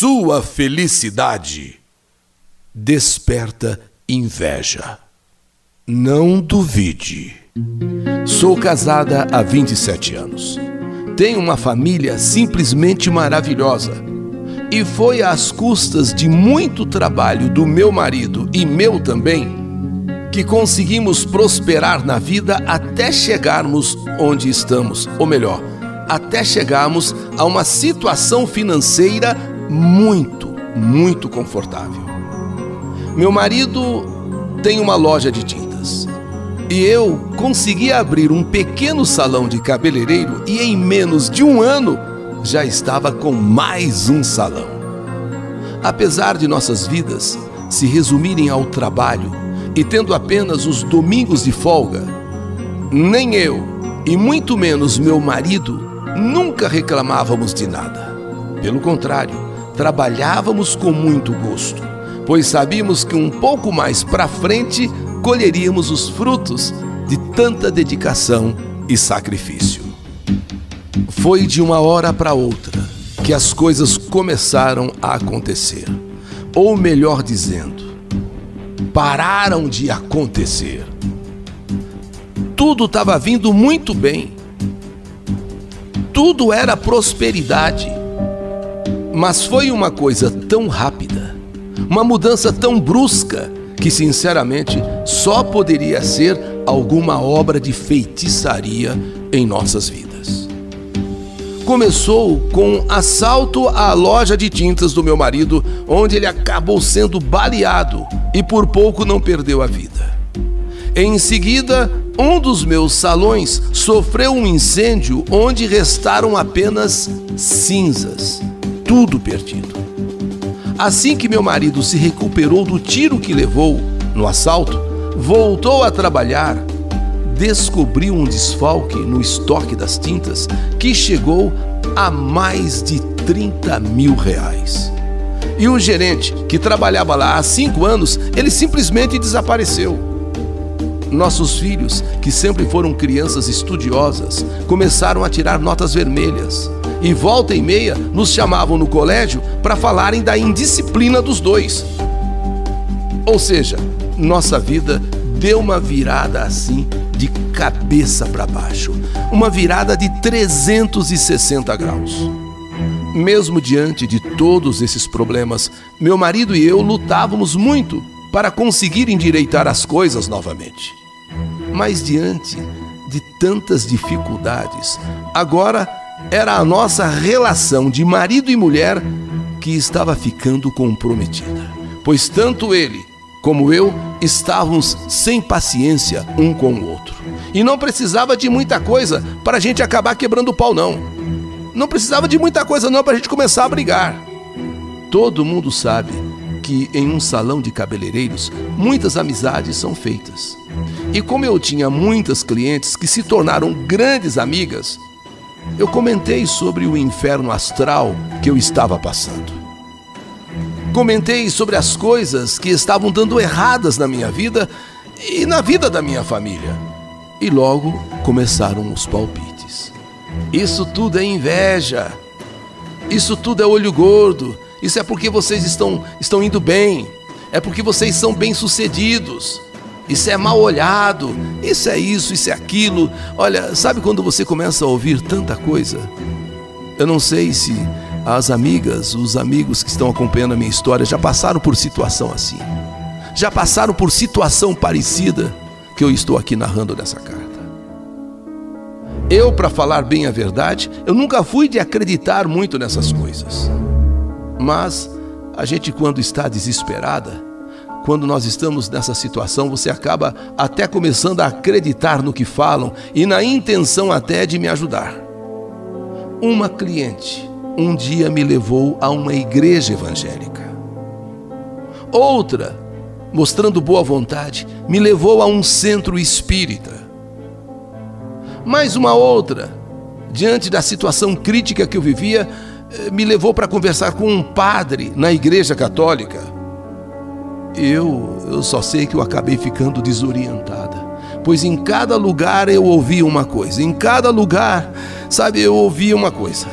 Sua felicidade desperta inveja. Não duvide. Sou casada há 27 anos. Tenho uma família simplesmente maravilhosa. E foi às custas de muito trabalho do meu marido e meu também que conseguimos prosperar na vida até chegarmos onde estamos, ou melhor, até chegarmos a uma situação financeira muito, muito confortável. Meu marido tem uma loja de tintas e eu consegui abrir um pequeno salão de cabeleireiro e em menos de um ano já estava com mais um salão. Apesar de nossas vidas se resumirem ao trabalho e tendo apenas os domingos de folga, nem eu e muito menos meu marido nunca reclamávamos de nada. Pelo contrário, trabalhávamos com muito gosto, pois sabíamos que um pouco mais para frente colheríamos os frutos de tanta dedicação e sacrifício. Foi de uma hora para outra que as coisas começaram a acontecer. Ou melhor dizendo, pararam de acontecer. Tudo estava vindo muito bem. Tudo era prosperidade. Mas foi uma coisa tão rápida, uma mudança tão brusca, que sinceramente só poderia ser alguma obra de feitiçaria em nossas vidas. Começou com assalto à loja de tintas do meu marido, onde ele acabou sendo baleado e por pouco não perdeu a vida. Em seguida, um dos meus salões sofreu um incêndio onde restaram apenas cinzas, tudo perdido. Assim que meu marido se recuperou do tiro que levou no assalto, voltou a trabalhar, descobriu um desfalque no estoque das tintas que chegou a mais de 30 mil reais. E o gerente, que trabalhava lá há cinco anos, ele simplesmente desapareceu. Nossos filhos, que sempre foram crianças estudiosas, começaram a tirar notas vermelhas. E volta e meia nos chamavam no colégio para falarem da indisciplina dos dois. Ou seja, nossa vida deu uma virada assim de cabeça para baixo, uma virada de 360 graus. Mesmo diante de todos esses problemas, meu marido e eu lutávamos muito para conseguir endireitar as coisas novamente. Mas diante de tantas dificuldades, agora era a nossa relação de marido e mulher que estava ficando comprometida, pois tanto ele como eu estávamos sem paciência um com o outro. E não precisava de muita coisa para a gente acabar quebrando o pau, não. Não precisava de muita coisa não para a gente começar a brigar. Todo mundo sabe que em um salão de cabeleireiros muitas amizades são feitas. E como eu tinha muitas clientes que se tornaram grandes amigas, eu comentei sobre o inferno astral que eu estava passando. Comentei sobre as coisas que estavam dando erradas na minha vida e na vida da minha família. E logo começaram os palpites. Isso tudo é inveja. Isso tudo é olho gordo. Isso é porque vocês estão, estão indo bem. É porque vocês são bem-sucedidos. Isso é mal olhado. Isso é isso, isso é aquilo. Olha, sabe quando você começa a ouvir tanta coisa? Eu não sei se as amigas, os amigos que estão acompanhando a minha história já passaram por situação assim. Já passaram por situação parecida que eu estou aqui narrando nessa carta. Eu, para falar bem a verdade, eu nunca fui de acreditar muito nessas coisas. Mas a gente, quando está desesperada, quando nós estamos nessa situação, você acaba até começando a acreditar no que falam e na intenção até de me ajudar. Uma cliente um dia me levou a uma igreja evangélica. Outra, mostrando boa vontade, me levou a um centro espírita. Mais uma outra, diante da situação crítica que eu vivia, eh, me levou para conversar com um padre na igreja católica. Eu, eu só sei que eu acabei ficando desorientada, pois em cada lugar eu ouvia uma coisa, em cada lugar, sabe, eu ouvia uma coisa.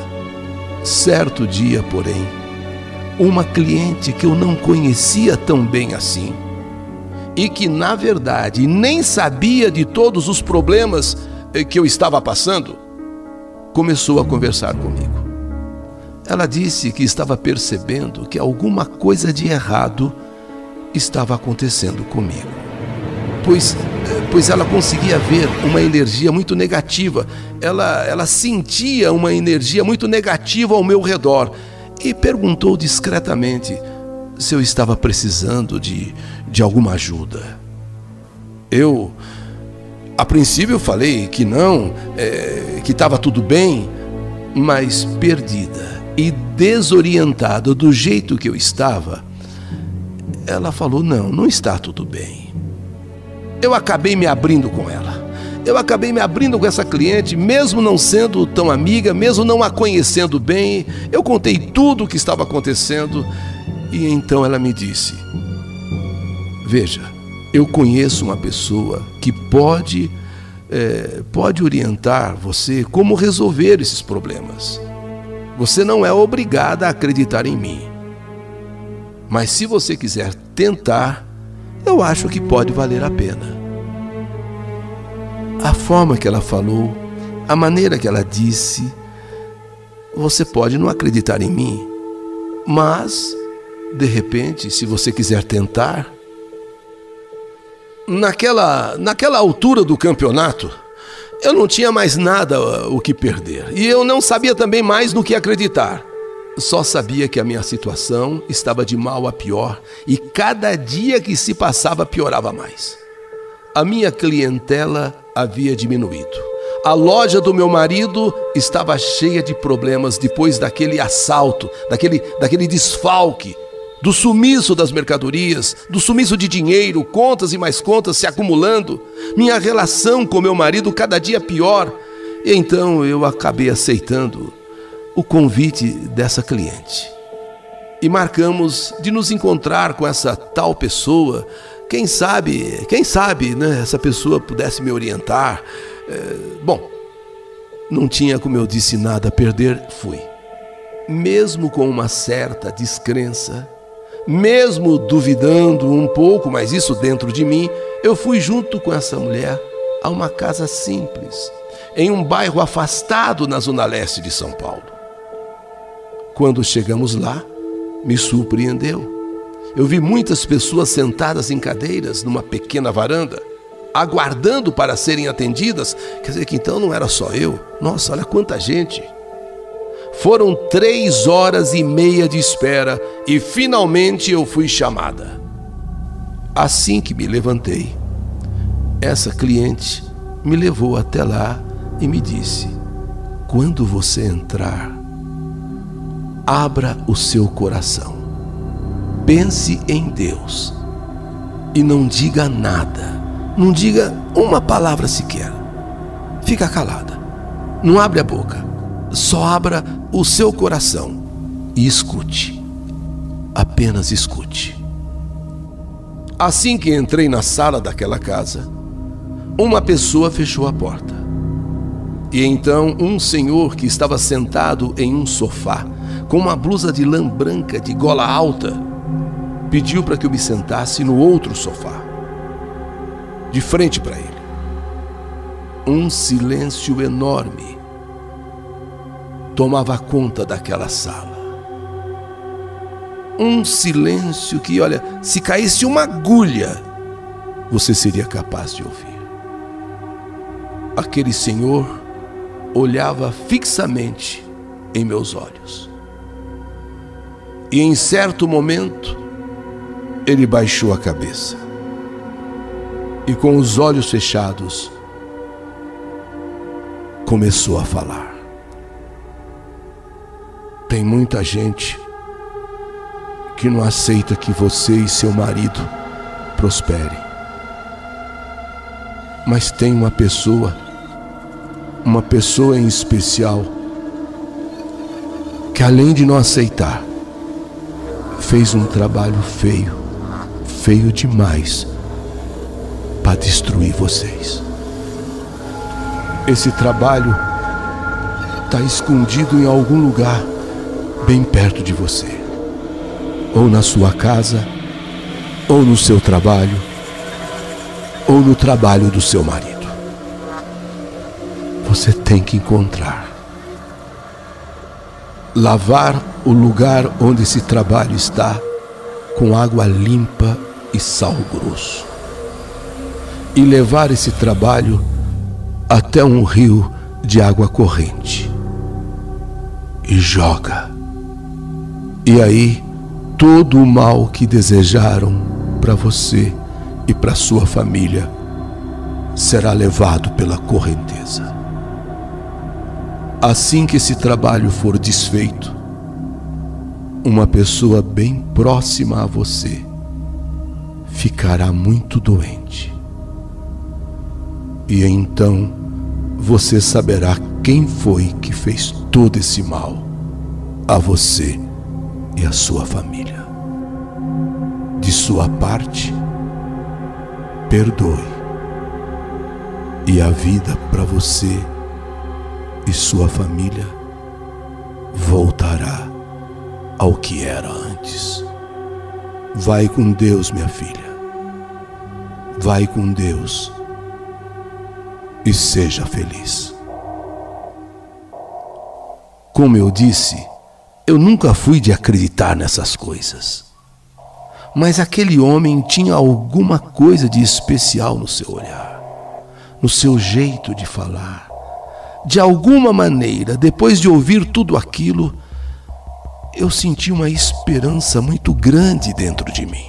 Certo dia, porém, uma cliente que eu não conhecia tão bem assim e que, na verdade, nem sabia de todos os problemas eh, que eu estava passando, começou a conversar comigo. Ela disse que estava percebendo que alguma coisa de errado estava acontecendo comigo. Pois, eh, pois ela conseguia ver uma energia muito negativa, ela, ela sentia uma energia muito negativa ao meu redor e perguntou discretamente se eu estava precisando de, de alguma ajuda. Eu, a princípio, falei que não, é, que estava tudo bem, mas perdida e desorientada do jeito que eu estava, ela falou: não, não está tudo bem. Eu acabei me abrindo com ela eu acabei me abrindo com essa cliente, mesmo não sendo tão amiga, mesmo não a conhecendo bem. Eu contei tudo o que estava acontecendo e então ela me disse: Veja, eu conheço uma pessoa que pode, é, pode orientar você como resolver esses problemas. Você não é obrigada a acreditar em mim. Mas se você quiser tentar, eu acho que pode valer a pena a forma que ela falou, a maneira que ela disse. Você pode não acreditar em mim, mas, de repente, se você quiser tentar. Naquela, naquela altura do campeonato, eu não tinha mais nada uh, o que perder e eu não sabia também mais no que acreditar. Só sabia que a minha situação estava de mal a pior e cada dia que se passava piorava mais. A minha clientela havia diminuído. A loja do meu marido estava cheia de problemas depois daquele assalto, daquele, daquele desfalque, do sumiço das mercadorias, do sumiço de dinheiro, contas e mais contas se acumulando. Minha relação com meu marido cada dia pior. E então eu acabei aceitando o convite dessa cliente. E marcamos de nos encontrar com essa tal pessoa quem sabe, quem sabe, né, essa pessoa pudesse me orientar. É, bom, não tinha, como eu disse, nada a perder, fui. Mesmo com uma certa descrença, mesmo duvidando um pouco, mas isso dentro de mim, eu fui junto com essa mulher a uma casa simples, em um bairro afastado na zona leste de São Paulo. Quando chegamos lá, me surpreendeu eu vi muitas pessoas sentadas em cadeiras numa pequena varanda, aguardando para serem atendidas. Quer dizer que então não era só eu. Nossa, olha quanta gente. Foram três horas e meia de espera e finalmente eu fui chamada. Assim que me levantei, essa cliente me levou até lá e me disse: quando você entrar, abra o seu coração pense em Deus e não diga nada, não diga uma palavra sequer. Fica calada, não abre a boca, só abra o seu coração e escute. Apenas escute. Assim que entrei na sala daquela casa, uma pessoa fechou a porta. E então um senhor que estava sentado em um sofá, com uma blusa de lã branca de gola alta, pediu para que eu me sentasse no outro sofá, de frente para ele. Um silêncio enorme tomava conta daquela sala. Um silêncio que, olha, se caísse uma agulha, você seria capaz de ouvir. Aquele senhor olhava fixamente em meus olhos. E em certo momento, ele baixou a cabeça e, com os olhos fechados, começou a falar. Tem muita gente que não aceita que você e seu marido prosperem. Mas tem uma pessoa, uma pessoa em especial, que além de não aceitar, fez um trabalho feio feio demais para destruir vocês. Esse trabalho está escondido em algum lugar bem perto de você. ou na sua casa, ou no seu trabalho, ou no trabalho do seu marido. Você tem que encontrar. Lavar o lugar onde esse trabalho está com água limpa e sal grosso. E levar esse trabalho até um rio de água corrente. E joga. E aí, todo o mal que desejaram para você e para sua família será levado pela correnteza. Assim que esse trabalho for desfeito, uma pessoa bem próxima a você ficará muito doente. E então você saberá quem foi que fez todo esse mal a você e a sua família. De sua parte, perdoe. E a vida para você e sua família voltará ao que era antes. Vai com Deus, minha filha. Vai com Deus e seja feliz. Como eu disse, eu nunca fui de acreditar nessas coisas. Mas aquele homem tinha alguma coisa de especial no seu olhar, no seu jeito de falar de alguma maneira, depois de ouvir tudo aquilo, eu senti uma esperança muito grande dentro de mim.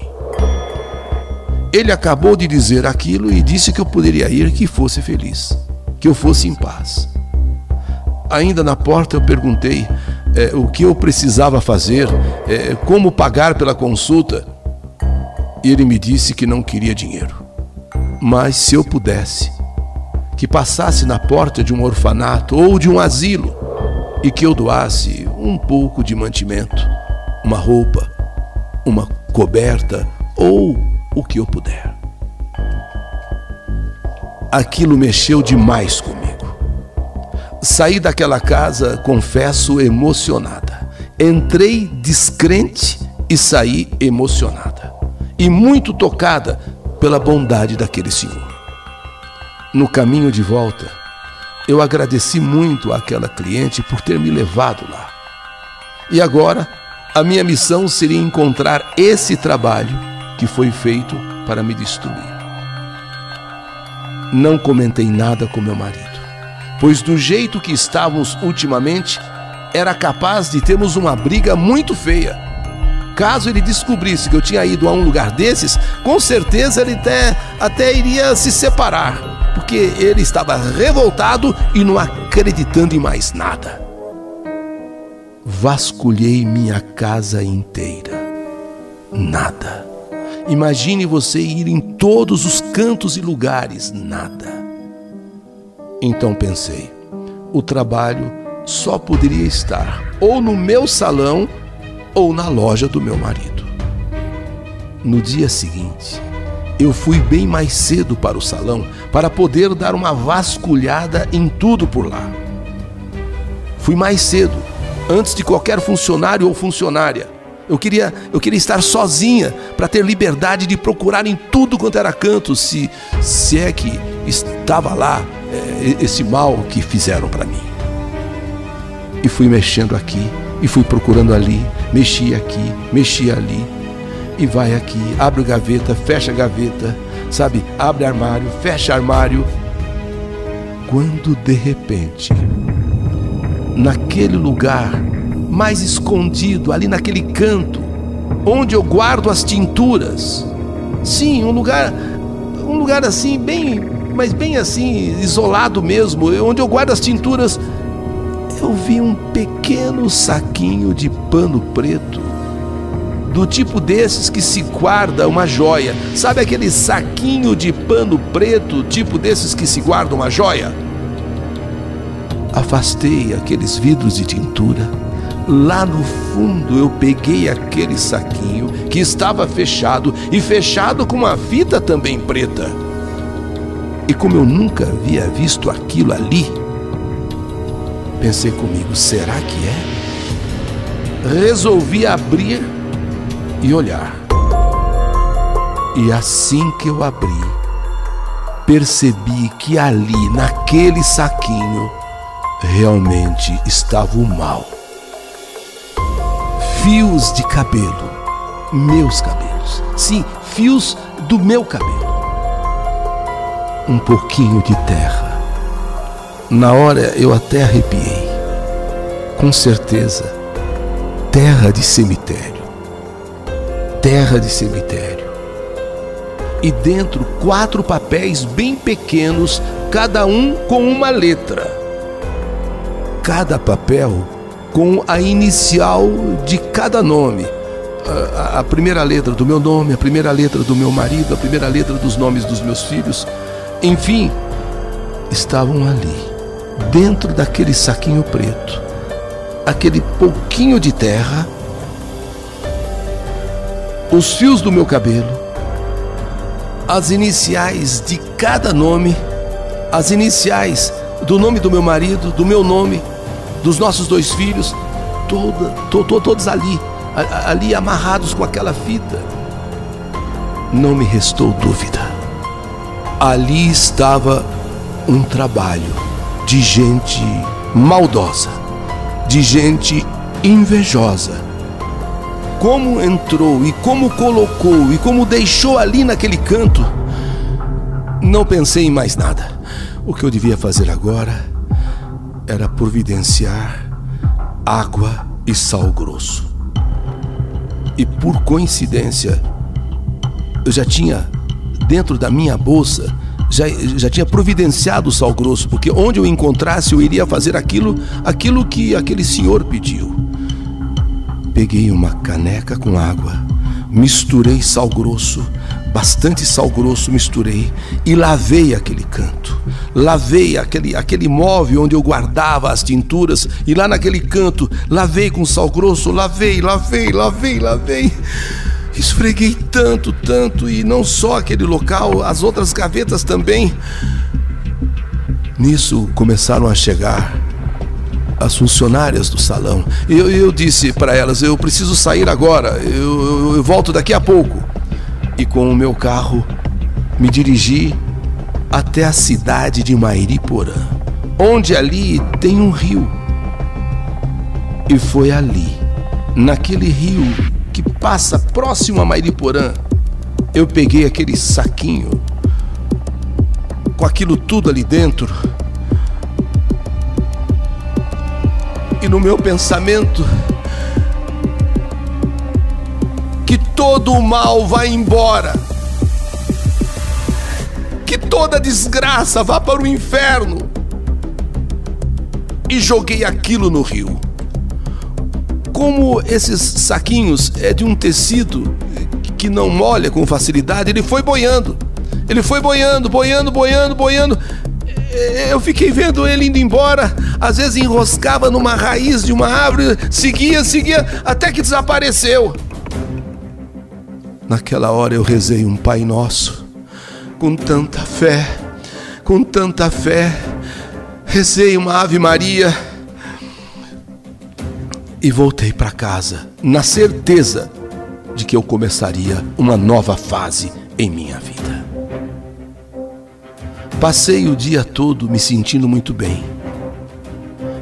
Ele acabou de dizer aquilo e disse que eu poderia ir, que fosse feliz, que eu fosse em paz. Ainda na porta eu perguntei é, o que eu precisava fazer, é, como pagar pela consulta. E ele me disse que não queria dinheiro, mas se eu pudesse, que passasse na porta de um orfanato ou de um asilo e que eu doasse um pouco de mantimento, uma roupa, uma coberta ou o que eu puder. Aquilo mexeu demais comigo. Saí daquela casa, confesso, emocionada. Entrei descrente e saí emocionada. E muito tocada pela bondade daquele senhor no caminho de volta, eu agradeci muito àquela cliente por ter me levado lá. E agora, a minha missão seria encontrar esse trabalho que foi feito para me destruir. Não comentei nada com meu marido, pois do jeito que estávamos ultimamente, era capaz de termos uma briga muito feia. Caso ele descobrisse que eu tinha ido a um lugar desses, com certeza ele até, até iria se separar porque ele estava revoltado e não acreditando em mais nada. Vasculhei minha casa inteira. Nada. Imagine você ir em todos os cantos e lugares. Nada. Então pensei: o trabalho só poderia estar ou no meu salão ou na loja do meu marido. No dia seguinte, eu fui bem mais cedo para o salão para poder dar uma vasculhada em tudo por lá. Fui mais cedo, antes de qualquer funcionário ou funcionária. Eu queria, eu queria estar sozinha para ter liberdade de procurar em tudo quanto era canto, se, se é que estava lá é, esse mal que fizeram para mim. E fui mexendo aqui, e fui procurando ali, mexi aqui, mexi ali e vai aqui, abre gaveta, fecha gaveta, sabe? Abre armário, fecha armário. Quando de repente, naquele lugar mais escondido, ali naquele canto, onde eu guardo as tinturas, sim, um lugar, um lugar assim bem, mas bem assim isolado mesmo, onde eu guardo as tinturas, eu vi um pequeno saquinho de pano preto do tipo desses que se guarda uma joia. Sabe aquele saquinho de pano preto, tipo desses que se guarda uma joia? Afastei aqueles vidros de tintura. Lá no fundo eu peguei aquele saquinho que estava fechado e fechado com uma fita também preta. E como eu nunca havia visto aquilo ali, pensei comigo: será que é? Resolvi abrir e olhar. E assim que eu abri, percebi que ali, naquele saquinho, realmente estava o mal. Fios de cabelo, meus cabelos. Sim, fios do meu cabelo. Um pouquinho de terra. Na hora eu até arrepiei. Com certeza, terra de cemitério. Terra de cemitério. E dentro quatro papéis bem pequenos, cada um com uma letra. Cada papel com a inicial de cada nome a, a, primeira letra do meu nome, a primeira letra do meu marido, a primeira letra dos nomes dos meus filhos, enfim, estavam ali, dentro daquele saquinho preto, aquele pouquinho de terra, os fios do meu cabelo, as iniciais de cada nome, as iniciais do nome do meu marido, do meu nome, dos nossos dois filhos, toda, to, to, todos ali ali amarrados com aquela fita. Não me restou dúvida. Ali estava um trabalho de gente maldosa, de gente invejosa. Como entrou e como colocou e como deixou ali naquele canto, não pensei em mais nada. O que eu devia fazer agora era providenciar água e sal grosso. E por coincidência, eu já tinha dentro da minha bolsa já, já tinha providenciado o sal grosso, porque onde eu encontrasse eu iria fazer aquilo, aquilo que aquele senhor pediu. Peguei uma caneca com água, misturei sal grosso, bastante sal grosso misturei e lavei aquele canto. Lavei aquele, aquele móvel onde eu guardava as tinturas e lá naquele canto lavei com sal grosso, lavei, lavei, lavei, lavei. Esfreguei tanto, tanto e não só aquele local, as outras gavetas também. Nisso começaram a chegar as funcionárias do salão. Eu, eu disse para elas: eu preciso sair agora, eu, eu, eu volto daqui a pouco e com o meu carro me dirigi até a cidade de Mairiporã, onde ali tem um rio. E foi ali, naquele rio que passa próximo a Mairiporã, eu peguei aquele saquinho com aquilo tudo ali dentro. E no meu pensamento, que todo o mal vá embora, que toda desgraça vá para o inferno. E joguei aquilo no rio. Como esses saquinhos é de um tecido que não molha com facilidade, ele foi boiando. Ele foi boiando, boiando, boiando, boiando. Eu fiquei vendo ele indo embora, às vezes enroscava numa raiz de uma árvore, seguia, seguia, até que desapareceu. Naquela hora eu rezei um Pai Nosso, com tanta fé, com tanta fé, rezei uma Ave Maria e voltei para casa, na certeza de que eu começaria uma nova fase em minha vida. Passei o dia todo me sentindo muito bem.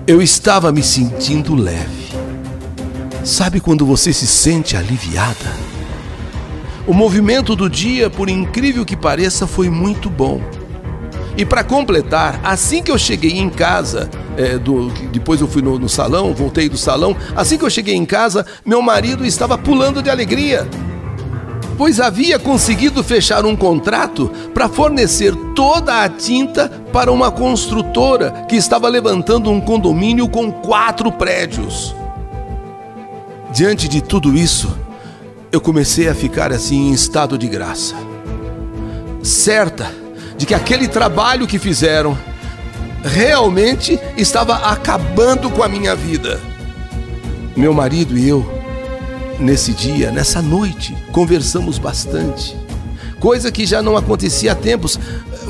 Eu estava me sentindo leve. Sabe quando você se sente aliviada? O movimento do dia, por incrível que pareça, foi muito bom. E para completar, assim que eu cheguei em casa, é, do, depois eu fui no, no salão, voltei do salão, assim que eu cheguei em casa, meu marido estava pulando de alegria pois havia conseguido fechar um contrato para fornecer toda a tinta para uma construtora que estava levantando um condomínio com quatro prédios. Diante de tudo isso, eu comecei a ficar assim em estado de graça, certa de que aquele trabalho que fizeram realmente estava acabando com a minha vida. Meu marido e eu, nesse dia, nessa noite, conversamos bastante. Coisa que já não acontecia há tempos.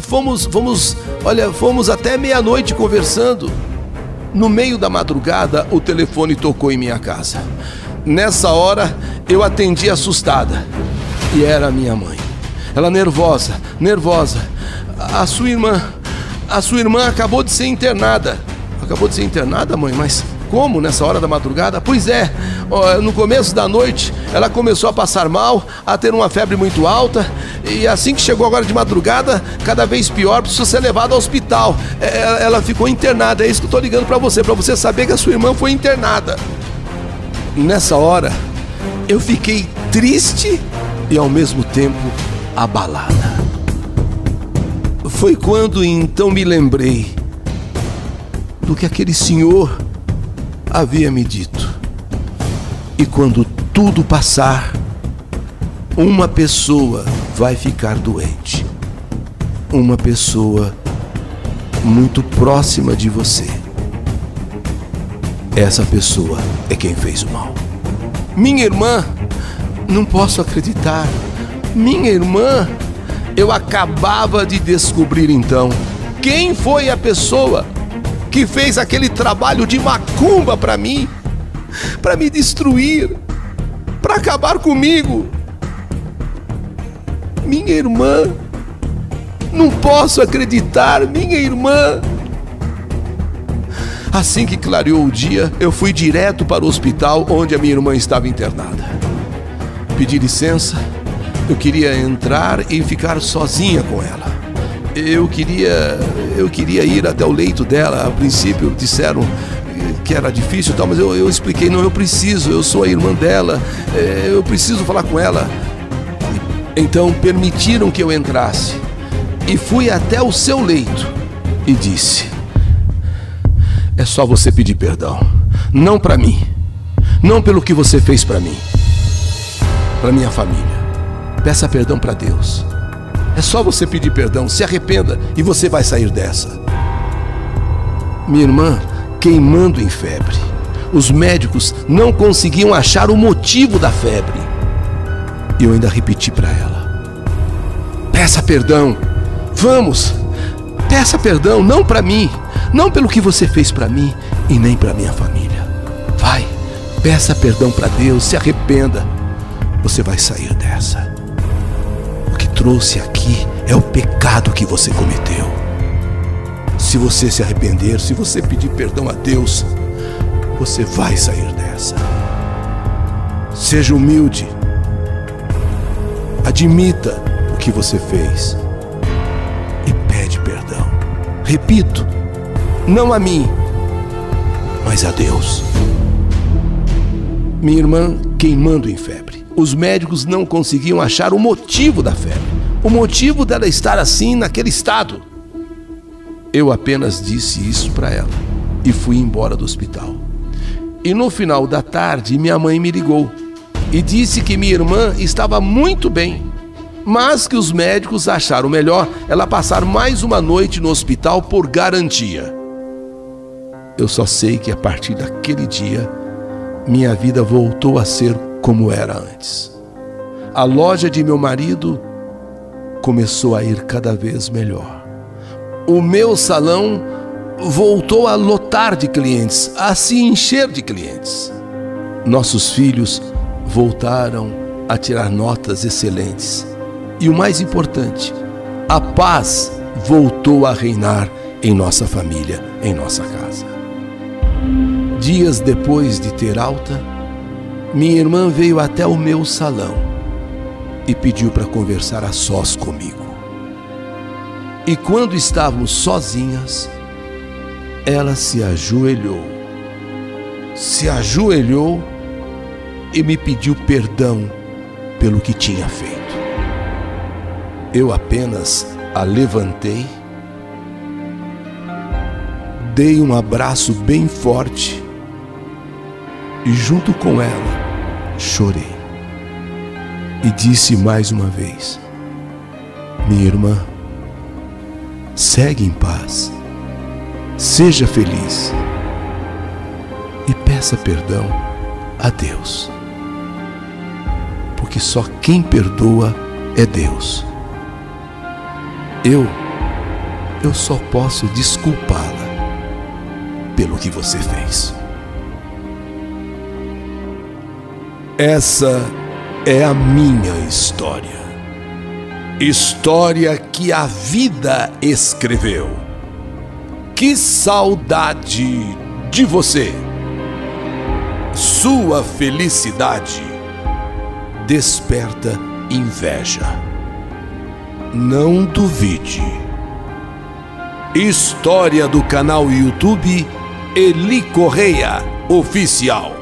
Fomos, fomos, olha, fomos até meia-noite conversando. No meio da madrugada, o telefone tocou em minha casa. Nessa hora, Eu atendi assustada e era minha mãe. Ela nervosa, nervosa. A sua irmã, a sua irmã acabou de ser internada. Acabou de ser internada, mãe, mas como nessa hora da madrugada? Pois é, no começo da noite ela começou a passar mal, a ter uma febre muito alta, e assim que chegou agora de madrugada, cada vez pior, precisou ser levada ao hospital. É, é, ela ficou internada, é isso que eu estou ligando para você, para você saber que a sua irmã foi internada. Nessa hora, eu fiquei triste e ao mesmo tempo abalada. Foi quando então me lembrei do que aquele senhor havia me dito. E quando tudo passar, uma pessoa vai ficar doente. Uma pessoa muito próxima de você. Essa pessoa é quem fez o mal. Minha irmã, não posso acreditar. Minha irmã, eu acabava de descobrir então quem foi a pessoa que fez aquele trabalho de macumba para mim, para me destruir, para acabar comigo. Minha irmã, não posso acreditar, minha irmã. Assim que clareou o dia, eu fui direto para o hospital onde a minha irmã estava internada. Pedi licença, eu queria entrar e ficar sozinha com ela eu queria eu queria ir até o leito dela. A princípio disseram que era difícil tal, mas eu, eu expliquei, não, eu preciso, eu sou a irmã dela, é, eu preciso falar com ela. Então permitiram que eu entrasse e fui até o seu leito e disse: É só você pedir perdão, não para mim, não pelo que você fez para mim, para minha família. Peça perdão para Deus. É só você pedir perdão, se arrependa e você vai sair dessa. Minha irmã, queimando em febre. Os médicos não conseguiam achar o motivo da febre. E eu ainda repeti para ela: Peça perdão. Vamos. Peça perdão não para mim, não pelo que você fez para mim e nem para minha família. Vai. Peça perdão para Deus, se arrependa. Você vai sair dessa trouxe aqui é o pecado que você cometeu. Se você se arrepender, se você pedir perdão a Deus, você vai sair dessa. Seja humilde. Admita o que você fez e pede perdão. Repito, não a mim, mas a Deus. Minha irmã queimando em febre. Os médicos não conseguiam achar o motivo da febre o motivo dela estar assim naquele estado. Eu apenas disse isso para ela e fui embora do hospital. E no final da tarde, minha mãe me ligou e disse que minha irmã estava muito bem, mas que os médicos acharam melhor ela passar mais uma noite no hospital por garantia. Eu só sei que a partir daquele dia, minha vida voltou a ser como era antes. A loja de meu marido começou a ir cada vez melhor. O meu salão voltou a lotar de clientes, a se encher de clientes. Nossos filhos voltaram a tirar notas excelentes. E o mais importante, a paz voltou a reinar em nossa família, em nossa casa. Dias depois de ter alta, minha irmã veio até o meu salão e pediu para conversar a sós comigo. E quando estávamos sozinhas, ela se ajoelhou, se ajoelhou e me pediu perdão pelo que tinha feito. Eu apenas a levantei, dei um abraço bem forte e, junto com ela, chorei e disse mais uma vez: Minha irmã, segue em paz, seja feliz e peça perdão a Deus, porque só quem perdoa é Deus. Eu, eu só posso desculpá-la pelo que você fez. Essa é a minha história. História que a vida escreveu. Que saudade de você! Sua felicidade desperta inveja. Não duvide. História do canal YouTube Eli Correia Oficial.